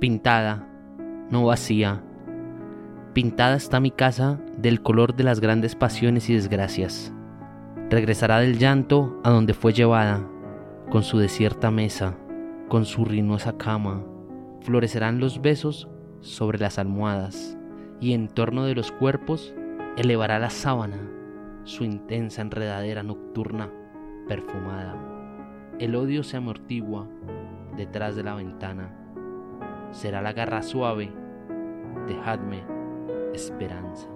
pintada, no vacía. Pintada está mi casa del color de las grandes pasiones y desgracias. Regresará del llanto a donde fue llevada, con su desierta mesa, con su ruinosa cama. Florecerán los besos sobre las almohadas, y en torno de los cuerpos elevará la sábana, su intensa enredadera nocturna perfumada. El odio se amortigua detrás de la ventana. Será la garra suave. Dejadme esperanza.